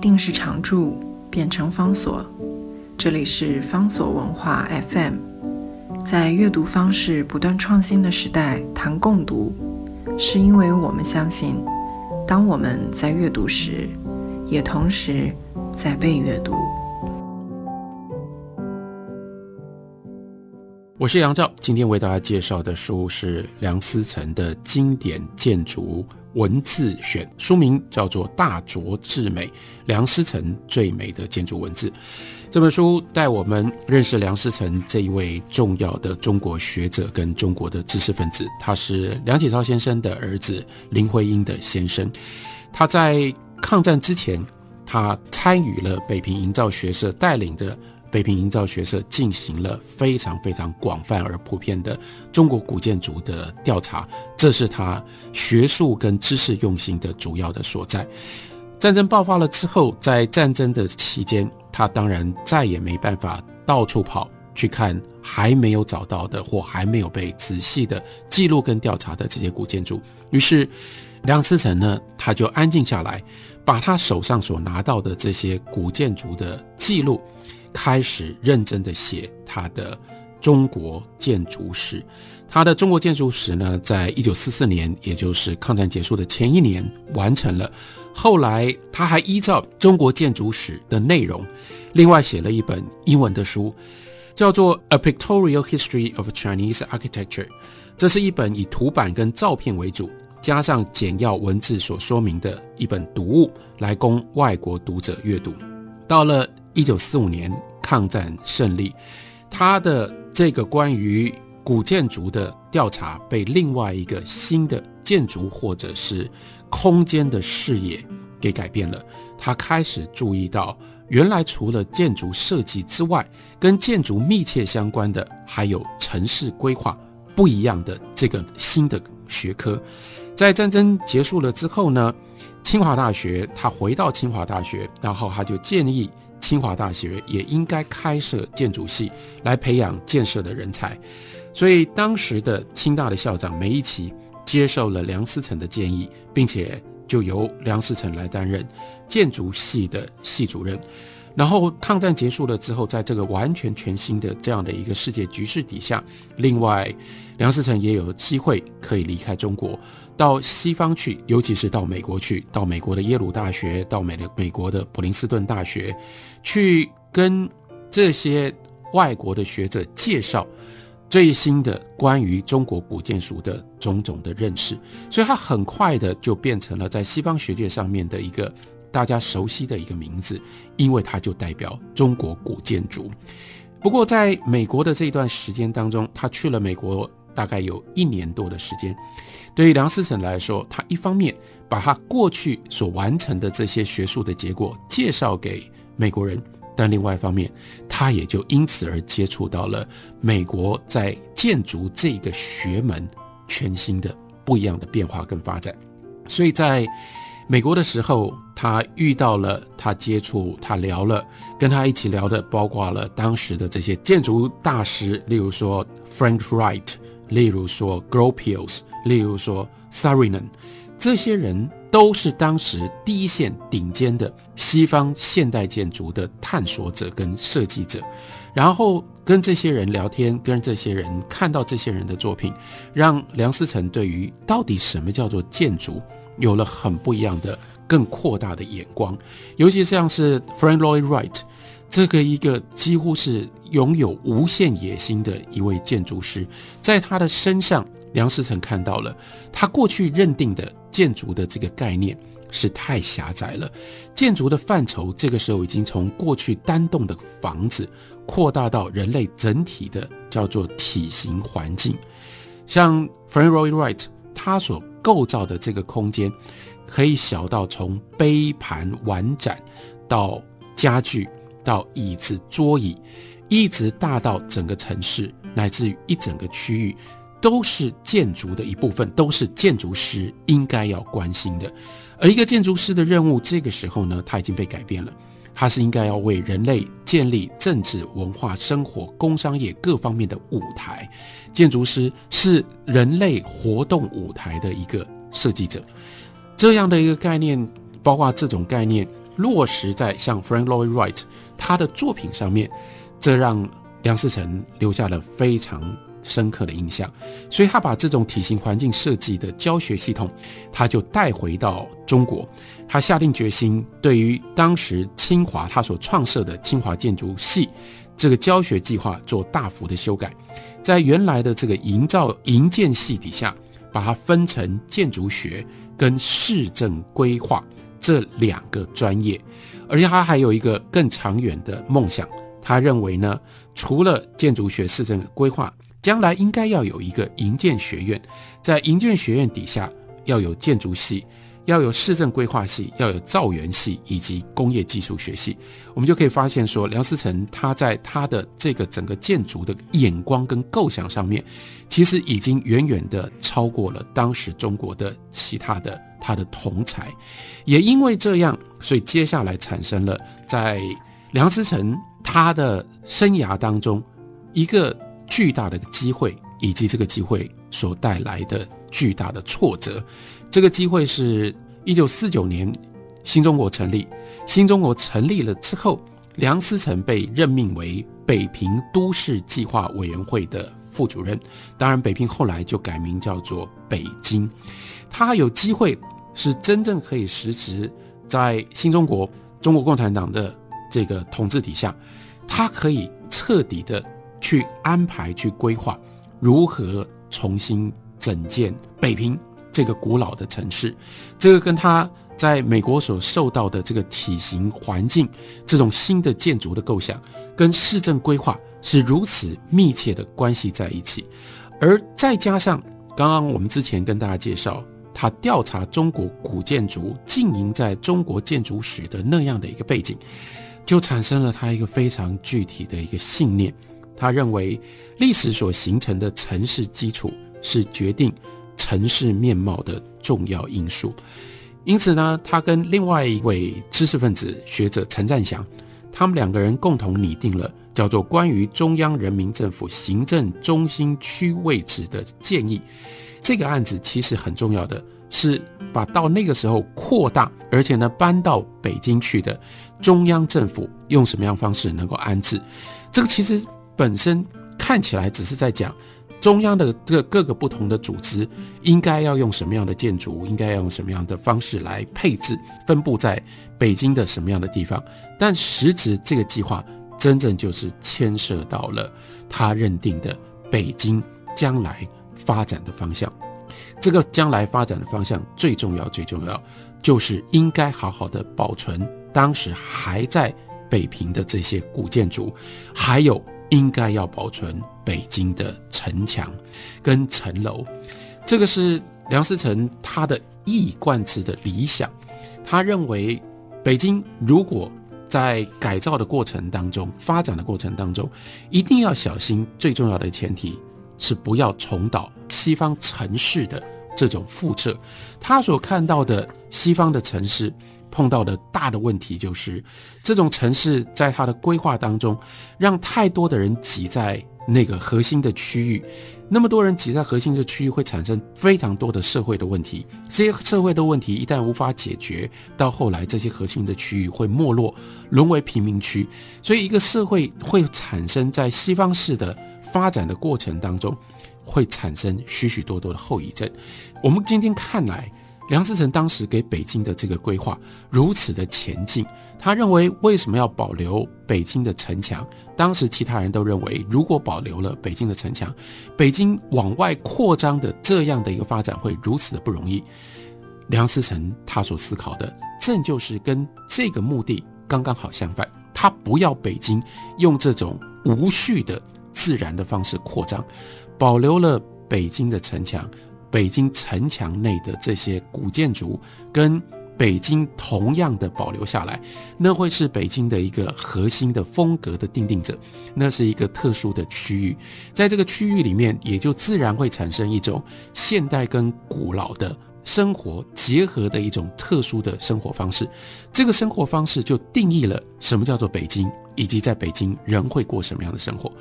定时常驻变成方所。这里是方所文化 FM。在阅读方式不断创新的时代，谈共读，是因为我们相信，当我们在阅读时，也同时在被阅读。我是杨照，今天为大家介绍的书是梁思成的经典建筑文字选，书名叫做《大拙至美：梁思成最美的建筑文字》。这本书带我们认识梁思成这一位重要的中国学者跟中国的知识分子。他是梁启超先生的儿子林徽因的先生。他在抗战之前，他参与了北平营造学社带领的。北平营造学社进行了非常非常广泛而普遍的中国古建筑的调查，这是他学术跟知识用心的主要的所在。战争爆发了之后，在战争的期间，他当然再也没办法到处跑去看还没有找到的或还没有被仔细的记录跟调查的这些古建筑。于是，梁思成呢，他就安静下来，把他手上所拿到的这些古建筑的记录。开始认真的写他的中国建筑史。他的中国建筑史呢，在一九四四年，也就是抗战结束的前一年完成了。后来他还依照中国建筑史的内容，另外写了一本英文的书，叫做《A Pictorial History of Chinese Architecture》。这是一本以图版跟照片为主，加上简要文字所说明的一本读物，来供外国读者阅读。到了。一九四五年抗战胜利，他的这个关于古建筑的调查被另外一个新的建筑或者是空间的视野给改变了。他开始注意到，原来除了建筑设计之外，跟建筑密切相关的还有城市规划不一样的这个新的学科。在战争结束了之后呢，清华大学他回到清华大学，然后他就建议。清华大学也应该开设建筑系来培养建设的人才，所以当时的清大的校长梅贻琦接受了梁思成的建议，并且就由梁思成来担任建筑系的系主任。然后抗战结束了之后，在这个完全全新的这样的一个世界局势底下，另外梁思成也有机会可以离开中国。到西方去，尤其是到美国去，到美国的耶鲁大学，到美的美国的普林斯顿大学，去跟这些外国的学者介绍最新的关于中国古建筑的种种的认识，所以他很快的就变成了在西方学界上面的一个大家熟悉的一个名字，因为他就代表中国古建筑。不过在美国的这段时间当中，他去了美国大概有一年多的时间。对于梁思成来说，他一方面把他过去所完成的这些学术的结果介绍给美国人，但另外一方面，他也就因此而接触到了美国在建筑这个学门全新的不一样的变化跟发展。所以在美国的时候，他遇到了，他接触，他聊了，跟他一起聊的，包括了当时的这些建筑大师，例如说 Frank Wright，例如说 Gropius。例如说 s a r i n a n 这些人都是当时第一线顶尖的西方现代建筑的探索者跟设计者，然后跟这些人聊天，跟这些人看到这些人的作品，让梁思成对于到底什么叫做建筑有了很不一样的、更扩大的眼光。尤其像是 Frank Lloyd Wright 这个一个几乎是拥有无限野心的一位建筑师，在他的身上。梁思成看到了，他过去认定的建筑的这个概念是太狭窄了。建筑的范畴这个时候已经从过去单栋的房子扩大到人类整体的叫做体型环境。像 Frank Lloyd Wright 他所构造的这个空间，可以小到从杯盘碗盏到家具到椅子桌椅，一直大到整个城市乃至于一整个区域。都是建筑的一部分，都是建筑师应该要关心的。而一个建筑师的任务，这个时候呢，他已经被改变了。他是应该要为人类建立政治、文化、生活、工商业各方面的舞台。建筑师是人类活动舞台的一个设计者。这样的一个概念，包括这种概念落实在像 Frank Lloyd Wright 他的作品上面，这让梁思成留下了非常深刻的印象。所以他把这种体型环境设计的教学系统，他就带回到中国。他下定决心，对于当时清华他所创设的清华建筑系这个教学计划做大幅的修改，在原来的这个营造营建系底下，把它分成建筑学跟市政规划。这两个专业，而且他还有一个更长远的梦想。他认为呢，除了建筑学、市政规划，将来应该要有一个营建学院，在营建学院底下要有建筑系。要有市政规划系，要有造园系以及工业技术学系，我们就可以发现说，梁思成他在他的这个整个建筑的眼光跟构想上面，其实已经远远的超过了当时中国的其他的他的同才，也因为这样，所以接下来产生了在梁思成他的生涯当中一个巨大的机会，以及这个机会所带来的巨大的挫折。这个机会是一九四九年，新中国成立。新中国成立了之后，梁思成被任命为北平都市计划委员会的副主任。当然，北平后来就改名叫做北京。他有机会是真正可以实职在新中国中国共产党的这个统治底下，他可以彻底的去安排、去规划如何重新整建北平。这个古老的城市，这个跟他在美国所受到的这个体型环境，这种新的建筑的构想，跟市政规划是如此密切的关系在一起，而再加上刚刚我们之前跟大家介绍，他调查中国古建筑经营在中国建筑史的那样的一个背景，就产生了他一个非常具体的一个信念，他认为历史所形成的城市基础是决定。城市面貌的重要因素，因此呢，他跟另外一位知识分子学者陈占祥，他们两个人共同拟定了叫做《关于中央人民政府行政中心区位置的建议》。这个案子其实很重要的是，把到那个时候扩大，而且呢搬到北京去的中央政府用什么样方式能够安置。这个其实本身看起来只是在讲。中央的这各个不同的组织，应该要用什么样的建筑，应该要用什么样的方式来配置，分布在北京的什么样的地方？但实质这个计划，真正就是牵涉到了他认定的北京将来发展的方向。这个将来发展的方向最重要，最重要就是应该好好的保存当时还在北平的这些古建筑，还有。应该要保存北京的城墙跟城楼，这个是梁思成他的一贯之的理想。他认为，北京如果在改造的过程当中、发展的过程当中，一定要小心。最重要的前提是不要重蹈西方城市的这种覆辙。他所看到的西方的城市。碰到的大的问题就是，这种城市在它的规划当中，让太多的人挤在那个核心的区域，那么多人挤在核心的区域，会产生非常多的社会的问题。这些社会的问题一旦无法解决，到后来这些核心的区域会没落，沦为贫民区。所以，一个社会会产生在西方式的发展的过程当中，会产生许许多多的后遗症。我们今天看来。梁思成当时给北京的这个规划如此的前进，他认为为什么要保留北京的城墙？当时其他人都认为，如果保留了北京的城墙，北京往外扩张的这样的一个发展会如此的不容易。梁思成他所思考的，正就是跟这个目的刚刚好相反。他不要北京用这种无序的自然的方式扩张，保留了北京的城墙。北京城墙内的这些古建筑，跟北京同样的保留下来，那会是北京的一个核心的风格的定定者。那是一个特殊的区域，在这个区域里面，也就自然会产生一种现代跟古老的生活结合的一种特殊的生活方式。这个生活方式就定义了什么叫做北京，以及在北京人会过什么样的生活。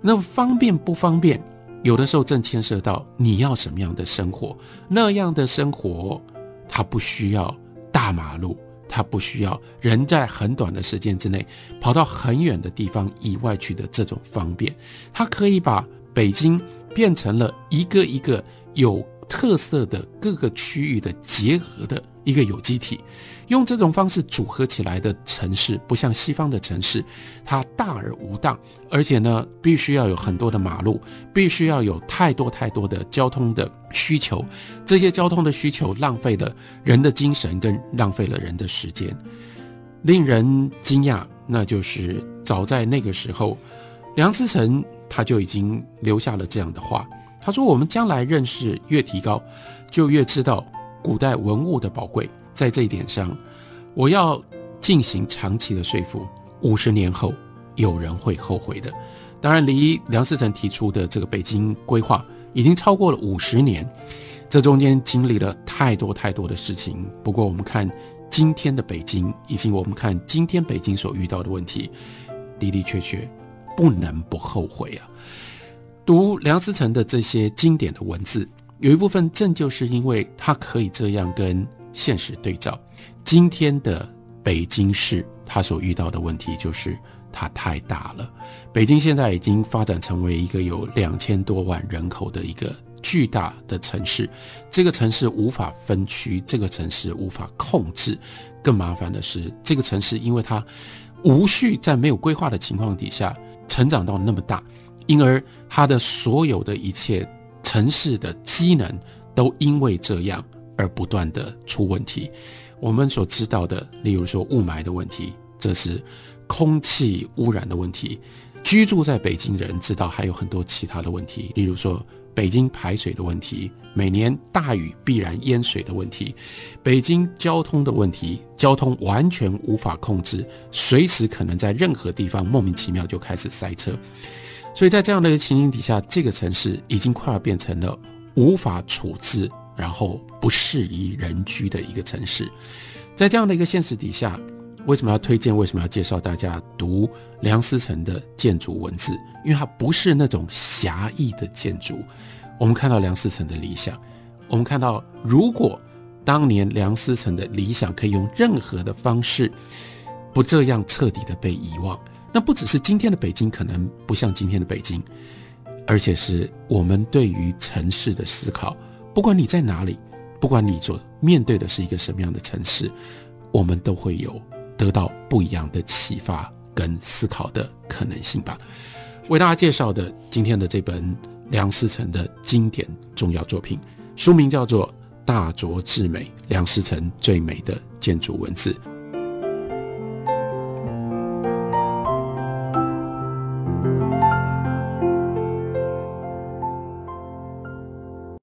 那方便不方便？有的时候正牵涉到你要什么样的生活，那样的生活，它不需要大马路，它不需要人在很短的时间之内跑到很远的地方以外去的这种方便，它可以把北京变成了一个一个有特色的各个区域的结合的一个有机体。用这种方式组合起来的城市，不像西方的城市，它大而无当，而且呢，必须要有很多的马路，必须要有太多太多的交通的需求。这些交通的需求浪费了人的精神，跟浪费了人的时间。令人惊讶，那就是早在那个时候，梁思成他就已经留下了这样的话。他说：“我们将来认识越提高，就越知道古代文物的宝贵。”在这一点上，我要进行长期的说服。五十年后，有人会后悔的。当然，离梁思成提出的这个北京规划已经超过了五十年，这中间经历了太多太多的事情。不过，我们看今天的北京，以及我们看今天北京所遇到的问题，的的确确不能不后悔啊！读梁思成的这些经典的文字，有一部分正就是因为他可以这样跟。现实对照，今天的北京市，它所遇到的问题就是它太大了。北京现在已经发展成为一个有两千多万人口的一个巨大的城市，这个城市无法分区，这个城市无法控制。更麻烦的是，这个城市因为它无序在没有规划的情况底下成长到那么大，因而它的所有的一切城市的机能都因为这样。而不断的出问题，我们所知道的，例如说雾霾的问题，这是空气污染的问题。居住在北京人知道还有很多其他的问题，例如说北京排水的问题，每年大雨必然淹水的问题，北京交通的问题，交通完全无法控制，随时可能在任何地方莫名其妙就开始塞车。所以在这样的一个情形底下，这个城市已经快要变成了无法处置。然后不适宜人居的一个城市，在这样的一个现实底下，为什么要推荐？为什么要介绍大家读梁思成的建筑文字？因为它不是那种狭义的建筑。我们看到梁思成的理想，我们看到如果当年梁思成的理想可以用任何的方式，不这样彻底的被遗忘，那不只是今天的北京可能不像今天的北京，而且是我们对于城市的思考。不管你在哪里，不管你所面对的是一个什么样的城市，我们都会有得到不一样的启发跟思考的可能性吧。为大家介绍的今天的这本梁思成的经典重要作品，书名叫做《大拙至美：梁思成最美的建筑文字》。